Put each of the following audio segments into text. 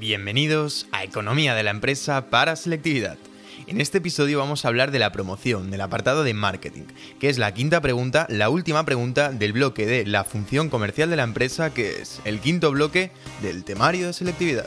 Bienvenidos a Economía de la Empresa para Selectividad. En este episodio vamos a hablar de la promoción, del apartado de marketing, que es la quinta pregunta, la última pregunta del bloque de la función comercial de la empresa, que es el quinto bloque del temario de selectividad.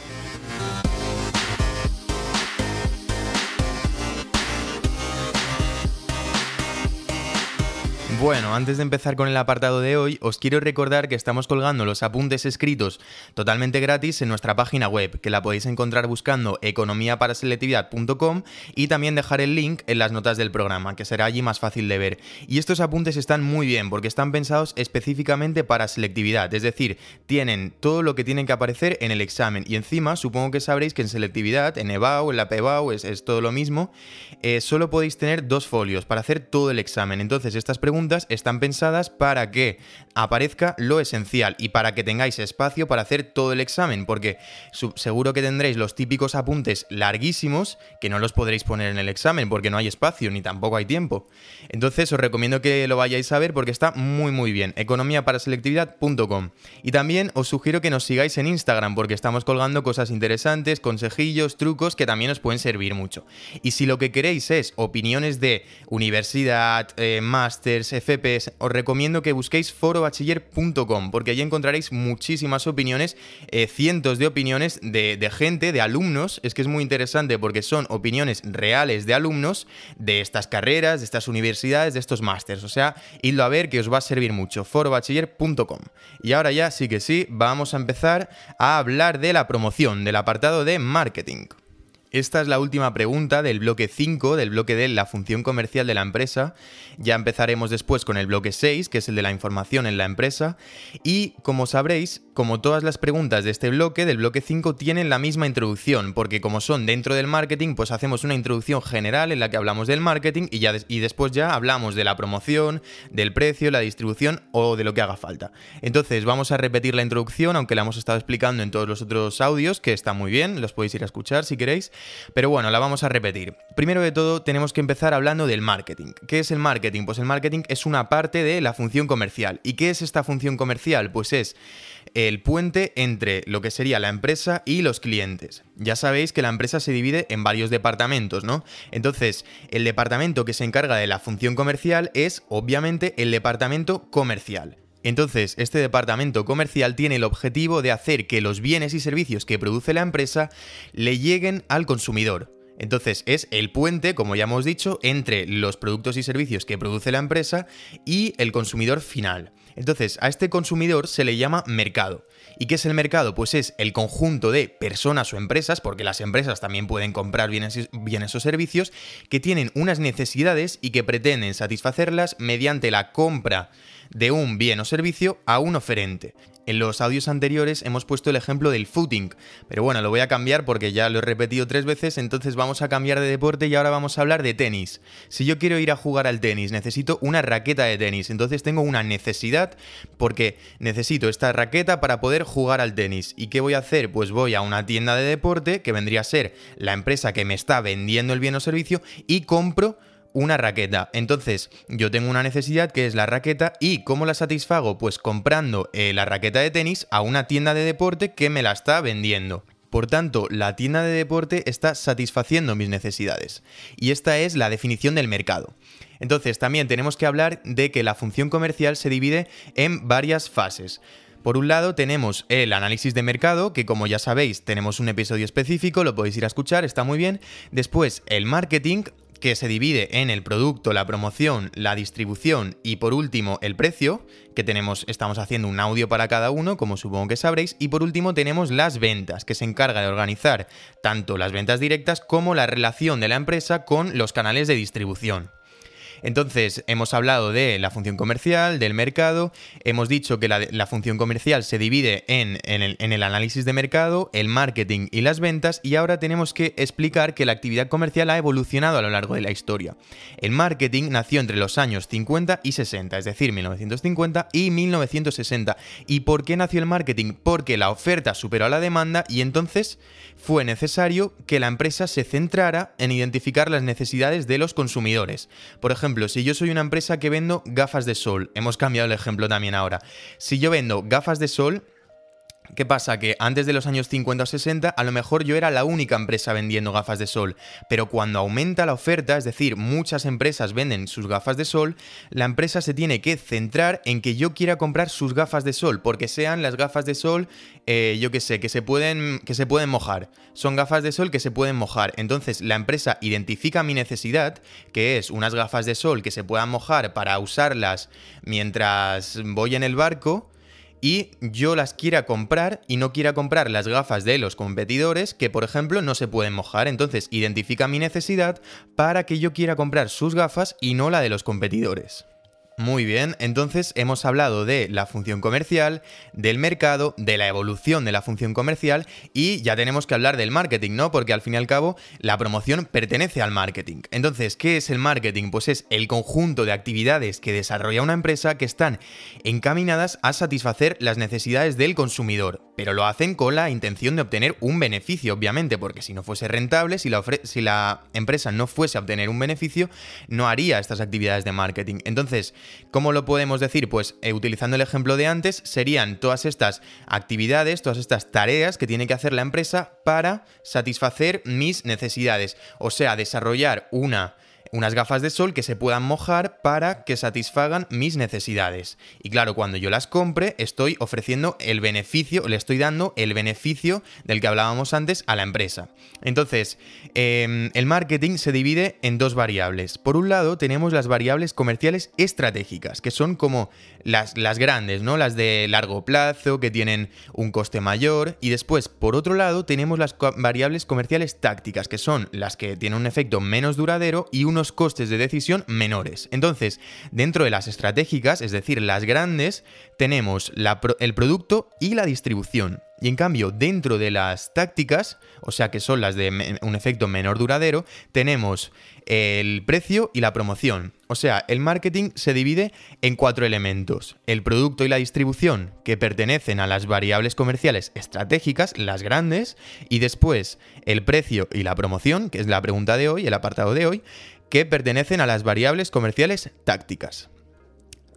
Bueno, antes de empezar con el apartado de hoy, os quiero recordar que estamos colgando los apuntes escritos totalmente gratis en nuestra página web, que la podéis encontrar buscando economiaparaselectividad.com y también dejar el link en las notas del programa, que será allí más fácil de ver. Y estos apuntes están muy bien porque están pensados específicamente para selectividad, es decir, tienen todo lo que tienen que aparecer en el examen. Y encima, supongo que sabréis que en selectividad, en EBAU, en la PEBAU, es, todo lo mismo, eh, solo podéis tener dos folios para hacer todo el examen. Entonces, estas preguntas están pensadas para que aparezca lo esencial y para que tengáis espacio para hacer todo el examen, porque seguro que tendréis los típicos apuntes larguísimos que no los podréis poner en el examen porque no hay espacio ni tampoco hay tiempo. Entonces os recomiendo que lo vayáis a ver porque está muy muy bien, economiaparaselectividad.com. Y también os sugiero que nos sigáis en Instagram porque estamos colgando cosas interesantes, consejillos, trucos que también os pueden servir mucho. Y si lo que queréis es opiniones de universidad, eh, másters, FPS, os recomiendo que busquéis forobachiller.com, porque allí encontraréis muchísimas opiniones, eh, cientos de opiniones de, de, gente, de alumnos. Es que es muy interesante porque son opiniones reales de alumnos de estas carreras, de estas universidades, de estos másters. O sea, idlo a ver que os va a servir mucho. forobachiller.com. Y ahora ya sí que sí, vamos a empezar a hablar de la promoción, del apartado de marketing. Esta es la última pregunta del bloque 5, del bloque de la función comercial de la empresa. Ya empezaremos después con el bloque 6, que es el de la información en la empresa. Y como sabréis, como todas las preguntas de este bloque, del bloque 5 tienen la misma introducción, porque como son dentro del marketing, pues hacemos una introducción general en la que hablamos del marketing y, ya y después ya hablamos de la promoción, del precio, la distribución o de lo que haga falta. Entonces vamos a repetir la introducción, aunque la hemos estado explicando en todos los otros audios, que está muy bien, los podéis ir a escuchar si queréis. Pero bueno, la vamos a repetir. Primero de todo, tenemos que empezar hablando del marketing. ¿Qué es el marketing? Pues el marketing es una parte de la función comercial. ¿Y qué es esta función comercial? Pues es el puente entre lo que sería la empresa y los clientes. Ya sabéis que la empresa se divide en varios departamentos, ¿no? Entonces, el departamento que se encarga de la función comercial es, obviamente, el departamento comercial. Entonces, este departamento comercial tiene el objetivo de hacer que los bienes y servicios que produce la empresa le lleguen al consumidor. Entonces es el puente, como ya hemos dicho, entre los productos y servicios que produce la empresa y el consumidor final. Entonces a este consumidor se le llama mercado. ¿Y qué es el mercado? Pues es el conjunto de personas o empresas, porque las empresas también pueden comprar bienes, bienes o servicios, que tienen unas necesidades y que pretenden satisfacerlas mediante la compra de un bien o servicio a un oferente. En los audios anteriores hemos puesto el ejemplo del footing, pero bueno, lo voy a cambiar porque ya lo he repetido tres veces, entonces vamos a cambiar de deporte y ahora vamos a hablar de tenis. Si yo quiero ir a jugar al tenis, necesito una raqueta de tenis, entonces tengo una necesidad porque necesito esta raqueta para poder jugar al tenis. ¿Y qué voy a hacer? Pues voy a una tienda de deporte, que vendría a ser la empresa que me está vendiendo el bien o servicio, y compro una raqueta. Entonces, yo tengo una necesidad que es la raqueta y ¿cómo la satisfago? Pues comprando eh, la raqueta de tenis a una tienda de deporte que me la está vendiendo. Por tanto, la tienda de deporte está satisfaciendo mis necesidades. Y esta es la definición del mercado. Entonces, también tenemos que hablar de que la función comercial se divide en varias fases. Por un lado tenemos el análisis de mercado, que como ya sabéis tenemos un episodio específico, lo podéis ir a escuchar, está muy bien. Después el marketing, que se divide en el producto, la promoción, la distribución y por último el precio, que tenemos, estamos haciendo un audio para cada uno, como supongo que sabréis, y por último tenemos las ventas, que se encarga de organizar tanto las ventas directas como la relación de la empresa con los canales de distribución. Entonces, hemos hablado de la función comercial, del mercado, hemos dicho que la, función comercial se divide en, el, en, el, análisis de mercado, el marketing y las ventas, y ahora tenemos que explicar que la actividad comercial ha evolucionado a lo largo de la historia. El marketing nació entre los años 50 y 60, es decir, 1950 y 1960. ¿Y por qué nació el marketing? Porque la oferta superó a la demanda y entonces fue necesario que la empresa se centrara en identificar las necesidades de los consumidores. Por ejemplo, si yo soy una empresa que vendo gafas de sol, hemos cambiado el ejemplo también ahora. Si yo vendo gafas de sol, ¿Qué pasa? Que antes de los años 50 o 60 a lo mejor yo era la única empresa vendiendo gafas de sol, pero cuando aumenta la oferta, es decir, muchas empresas venden sus gafas de sol, la empresa se tiene que centrar en que yo quiera comprar sus gafas de sol, porque sean las gafas de sol, eh, yo qué sé, que se, pueden, que se pueden mojar. Son gafas de sol que se pueden mojar. Entonces la empresa identifica mi necesidad, que es unas gafas de sol que se puedan mojar para usarlas mientras voy en el barco, y yo las quiera comprar y no quiera comprar las gafas de los competidores que, por ejemplo, no se pueden mojar. Entonces, identifica mi necesidad para que yo quiera comprar sus gafas y no la de los competidores. Muy bien, entonces hemos hablado de la función comercial, del mercado, de la evolución de la función comercial y ya tenemos que hablar del marketing, ¿no? Porque al fin y al cabo la promoción pertenece al marketing. Entonces, ¿qué es el marketing? Pues es el conjunto de actividades que desarrolla una empresa que están encaminadas a satisfacer las necesidades del consumidor, pero lo hacen con la intención de obtener un beneficio, obviamente, porque si no fuese rentable, si la, empresa no fuese a obtener un beneficio, no haría estas actividades de marketing. Entonces, ¿Cómo lo podemos decir? Pues eh, utilizando el ejemplo de antes, serían todas estas actividades, todas estas tareas que tiene que hacer la empresa para satisfacer mis necesidades. O sea, desarrollar una unas gafas de sol que se puedan mojar para que satisfagan mis necesidades. Y claro, cuando yo las compre, estoy ofreciendo el beneficio, le estoy dando el beneficio del que hablábamos antes a la empresa. Entonces, em, el marketing se divide en dos variables. Por un lado, tenemos las variables comerciales estratégicas, que son como las, las grandes, ¿no? Las de largo plazo, que tienen un coste mayor. Y después, por otro lado, tenemos las variables comerciales tácticas, que son las que tienen un efecto menos duradero y unos costes de decisión menores. Entonces, dentro de las estratégicas, es decir, las grandes, tenemos el producto y la distribución. Y en cambio, dentro de las tácticas, o sea que son las de un efecto menor duradero, tenemos el precio y la promoción. O sea, el marketing se divide en cuatro elementos. El producto y la distribución, que pertenecen a las variables comerciales estratégicas, las grandes, y después el precio y la promoción, que es la pregunta de hoy, el apartado de hoy, que pertenecen a las variables comerciales tácticas.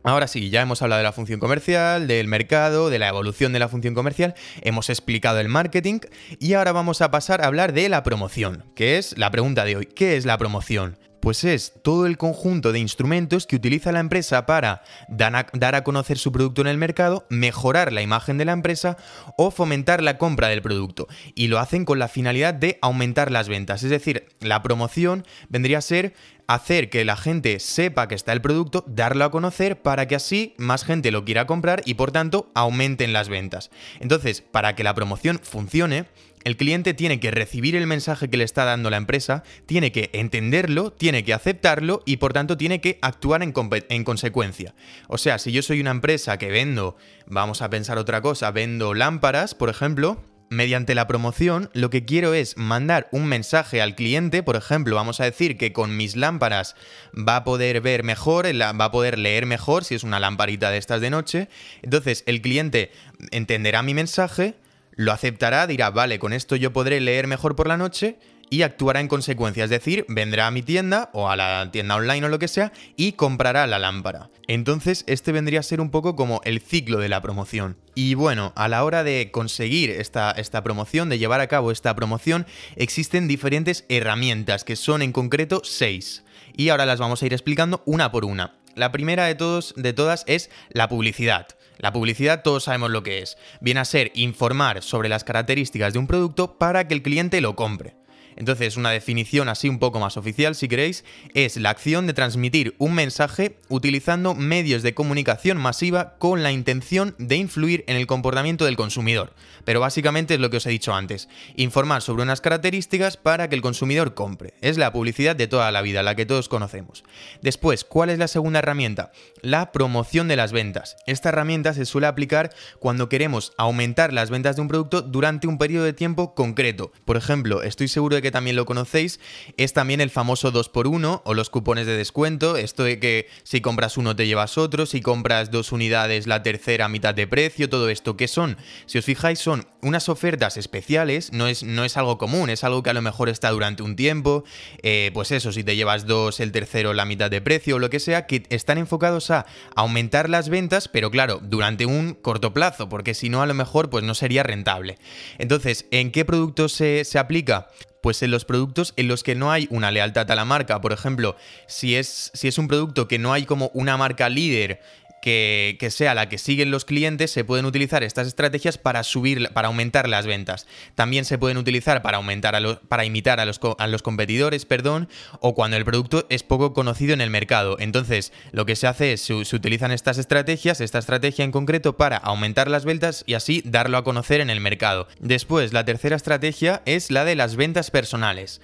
Ahora sí, ya hemos hablado de la función comercial, del mercado, de la evolución de la función comercial, hemos explicado el marketing y ahora vamos a pasar a hablar de la promoción, que es la pregunta de hoy. ¿Qué es la promoción? Pues es todo el conjunto de instrumentos que utiliza la empresa para dar a conocer su producto en el mercado, mejorar la imagen de la empresa o fomentar la compra del producto. Y lo hacen con la finalidad de aumentar las ventas. Es decir, la promoción vendría a ser hacer que la gente sepa que está el producto, darlo a conocer para que así más gente lo quiera comprar y por tanto aumenten las ventas. Entonces, para que la promoción funcione, el cliente tiene que recibir el mensaje que le está dando la empresa, tiene que entenderlo, tiene que aceptarlo y por tanto tiene que actuar en, en, consecuencia. O sea, si yo soy una empresa que vendo, vamos a pensar otra cosa, vendo lámparas, por ejemplo, Mediante la promoción, lo que quiero es mandar un mensaje al cliente, por ejemplo, vamos a decir que con mis lámparas va a poder ver mejor, va a poder leer mejor si es una lamparita de estas de noche. Entonces, el cliente entenderá mi mensaje, lo aceptará, dirá, vale, con esto yo podré leer mejor por la noche y actuará en consecuencia, es decir, vendrá a mi tienda o a la tienda online o lo que sea y comprará la lámpara. Entonces, este vendría a ser un poco como el ciclo de la promoción. Y bueno, a la hora de conseguir esta, esta promoción, de llevar a cabo esta promoción, existen diferentes herramientas, que son en concreto seis. Y ahora las vamos a ir explicando una por una. La primera de, todos, de todas es la publicidad. La publicidad todos sabemos lo que es. Viene a ser informar sobre las características de un producto para que el cliente lo compre. Entonces, una definición así un poco más oficial, si queréis, es la acción de transmitir un mensaje utilizando medios de comunicación masiva con la intención de influir en el comportamiento del consumidor. Pero básicamente es lo que os he dicho antes, informar sobre unas características para que el consumidor compre. Es la publicidad de toda la vida, la que todos conocemos. Después, ¿cuál es la segunda herramienta? La promoción de las ventas. Esta herramienta se suele aplicar cuando queremos aumentar las ventas de un producto durante un periodo de tiempo concreto. Por ejemplo, estoy seguro de que que también lo conocéis, es también el famoso 2x1 o los cupones de descuento. Esto de que si compras uno te llevas otro, si compras dos unidades la tercera mitad de precio, todo esto. ¿Qué son? Si os fijáis, son unas ofertas especiales, no es, no es algo común, es algo que a lo mejor está durante un tiempo. Eh, pues eso, si te llevas dos, el tercero la mitad de precio o lo que sea, que están enfocados a aumentar las ventas, pero claro, durante un corto plazo, porque si no, a lo mejor pues no sería rentable. Entonces, ¿en qué productos se, se aplica? Pues en los productos en los que no hay una lealtad a la marca. Por ejemplo, si es, si es un producto que no hay como una marca líder que, sea la que siguen los clientes, se pueden utilizar estas estrategias para subir, para aumentar las ventas. También se pueden utilizar para aumentar a los, para imitar a los, a los competidores, perdón, o cuando el producto es poco conocido en el mercado. Entonces, lo que se hace es se, utilizan estas estrategias, esta estrategia en concreto para aumentar las ventas y así darlo a conocer en el mercado. Después, la tercera estrategia es la de las ventas personales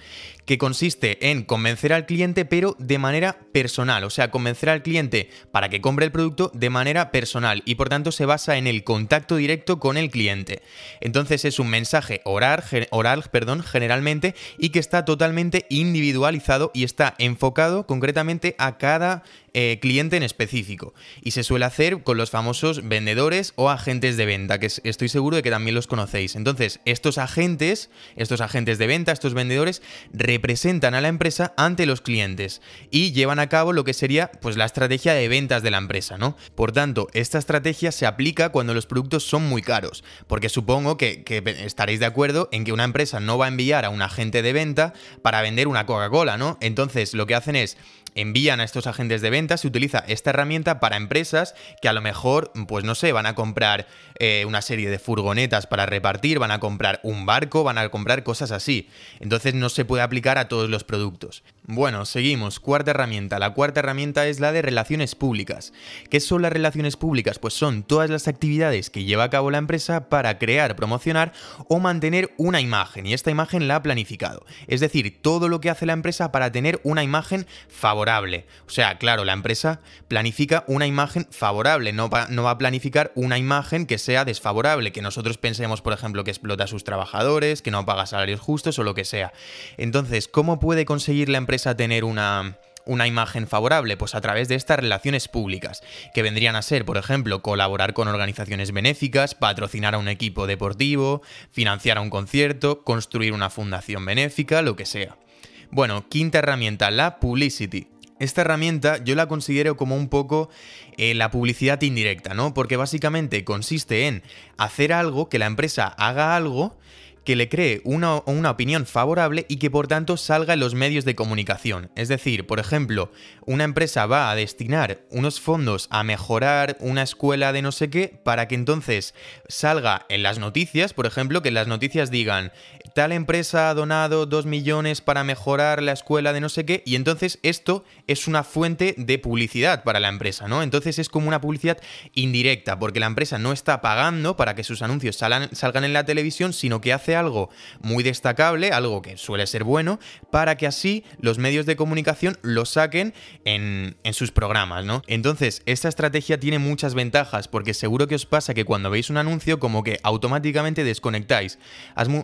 que consiste en convencer al cliente pero de manera personal, o sea, convencer al cliente para que compre el producto de manera personal y por tanto se basa en el contacto directo con el cliente. Entonces es un mensaje oral, oral perdón, generalmente y que está totalmente individualizado y está enfocado concretamente a cada eh, cliente en específico. Y se suele hacer con los famosos vendedores o agentes de venta, que estoy seguro de que también los conocéis. Entonces, estos agentes, estos agentes de venta, estos vendedores, representan a la empresa ante los clientes y llevan a cabo lo que sería pues la estrategia de ventas de la empresa, ¿no? Por tanto, esta estrategia se aplica cuando los productos son muy caros, porque supongo que, que estaréis de acuerdo en que una empresa no va a enviar a un agente de venta para vender una Coca-Cola, ¿no? Entonces, lo que hacen es envían a estos agentes de venta, se utiliza esta herramienta para empresas que a lo mejor, pues no sé, van a comprar eh, una serie de furgonetas para repartir, van a comprar un barco, van a comprar cosas así. Entonces no se puede aplicar a todos los productos. Bueno, seguimos. Cuarta herramienta. La cuarta herramienta es la de relaciones públicas. ¿Qué son las relaciones públicas? Pues son todas las actividades que lleva a cabo la empresa para crear, promocionar o mantener una imagen. Y esta imagen la ha planificado. Es decir, todo lo que hace la empresa para tener una imagen favorable. O sea, claro, la empresa planifica una imagen favorable, no va, no va a planificar una imagen que sea desfavorable, que nosotros pensemos, por ejemplo, que explota a sus trabajadores, que no paga salarios justos o lo que sea. Entonces, ¿cómo puede conseguir la empresa a tener una, una imagen favorable? Pues a través de estas relaciones públicas, que vendrían a ser, por ejemplo, colaborar con organizaciones benéficas, patrocinar a un equipo deportivo, financiar a un concierto, construir una fundación benéfica, lo que sea. Bueno, quinta herramienta, la publicity. Esta herramienta yo la considero como un poco eh, la publicidad indirecta, ¿no? Porque básicamente consiste en hacer algo, que la empresa haga algo que le cree una, una, opinión favorable y que por tanto salga en los medios de comunicación. Es decir, por ejemplo, una empresa va a destinar unos fondos a mejorar una escuela de no sé qué para que entonces salga en las noticias, por ejemplo, que las noticias digan tal empresa ha donado 2 millones para mejorar la escuela de no sé qué y entonces esto es una fuente de publicidad para la empresa, ¿no? Entonces es como una publicidad indirecta porque la empresa no está pagando para que sus anuncios salgan en la televisión, sino que hace algo muy destacable, algo que suele ser bueno, para que así los medios de comunicación lo saquen en, sus programas, ¿no? Entonces, esta estrategia tiene muchas ventajas, porque seguro que os pasa que cuando veis un anuncio, como que automáticamente desconectáis.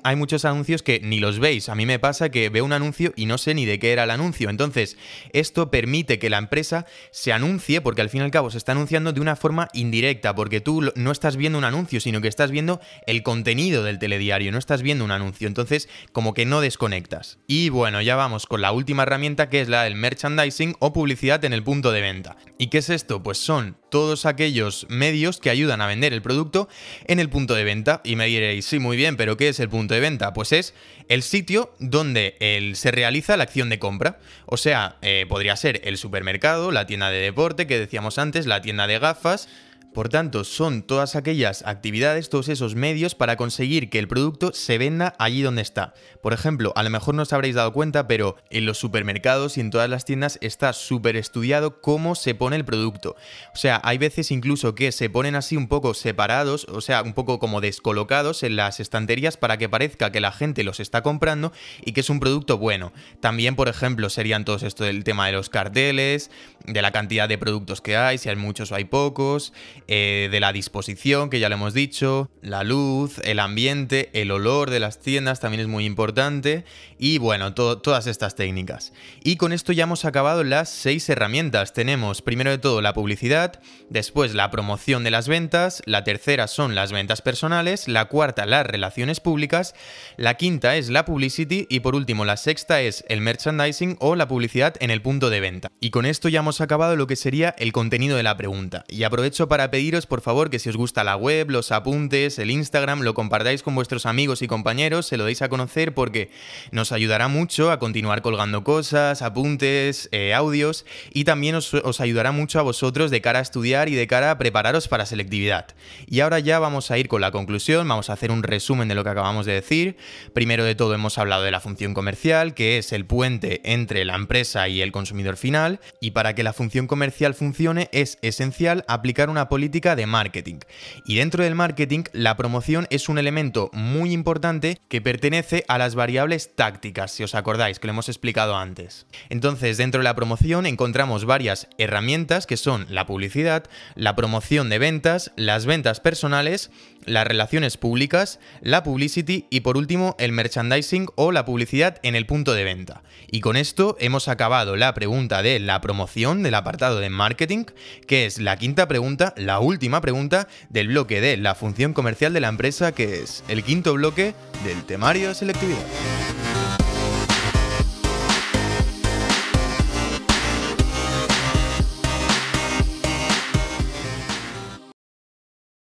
Hay muchos anuncios que ni los veis. A mí me pasa que veo un anuncio y no sé ni de qué era el anuncio. Entonces, esto permite que la empresa se anuncie, porque al fin y al cabo se está anunciando de una forma indirecta, porque tú no estás viendo un anuncio, sino que estás viendo el contenido del telediario, no estás viendo un anuncio, entonces como que no desconectas. Y bueno, ya vamos con la última herramienta que es la del merchandising o publicidad en el punto de venta. ¿Y qué es esto? Pues son todos aquellos medios que ayudan a vender el producto en el punto de venta. Y me diréis, sí, muy bien, pero ¿qué es el punto de venta? Pues es el sitio donde se realiza la acción de compra. O sea, eh, podría ser el supermercado, la tienda de deporte que decíamos antes, la tienda de gafas, por tanto, son todas aquellas actividades, todos esos medios para conseguir que el producto se venda allí donde está. Por ejemplo, a lo mejor no os habréis dado cuenta, pero en los supermercados y en todas las tiendas está súper estudiado cómo se pone el producto. O sea, hay veces incluso que se ponen así un poco separados, o sea, un poco como descolocados en las estanterías para que parezca que la gente los está comprando y que es un producto bueno. También, por ejemplo, serían todos esto del tema de los carteles, de la cantidad de productos que hay, si hay muchos o hay pocos. Eh, de la disposición, que ya lo hemos dicho, la luz, el ambiente, el olor de las tiendas también es muy importante y bueno, todas estas técnicas. Y con esto ya hemos acabado las seis herramientas. Tenemos primero de todo la publicidad, después la promoción de las ventas, la tercera son las ventas personales, la cuarta las relaciones públicas, la quinta es la publicity y por último la sexta es el merchandising o la publicidad en el punto de venta. Y con esto ya hemos acabado lo que sería el contenido de la pregunta. Y aprovecho para pediros por favor que si os gusta la web, los apuntes, el Instagram, lo compartáis con vuestros amigos y compañeros, se lo deis a conocer porque nos ayudará mucho a continuar colgando cosas, apuntes, eh, audios y también os, os ayudará mucho a vosotros de cara a estudiar y de cara a prepararos para selectividad. Y ahora ya vamos a ir con la conclusión, vamos a hacer un resumen de lo que acabamos de decir. Primero de todo hemos hablado de la función comercial, que es el puente entre la empresa y el consumidor final, y para que la función comercial funcione es esencial aplicar una política de marketing. Y dentro del marketing, la promoción es un elemento muy importante que pertenece a las variables tácticas, si os acordáis, que lo hemos explicado antes. Entonces, dentro de la promoción encontramos varias herramientas que son la publicidad, la promoción de ventas, las ventas personales, las relaciones públicas, la publicity y por último el merchandising o la publicidad en el punto de venta. Y con esto hemos acabado la pregunta de la promoción del apartado de marketing, que es la quinta pregunta, la última pregunta del bloque de la función comercial de la empresa, que es el quinto bloque del temario de selectividad.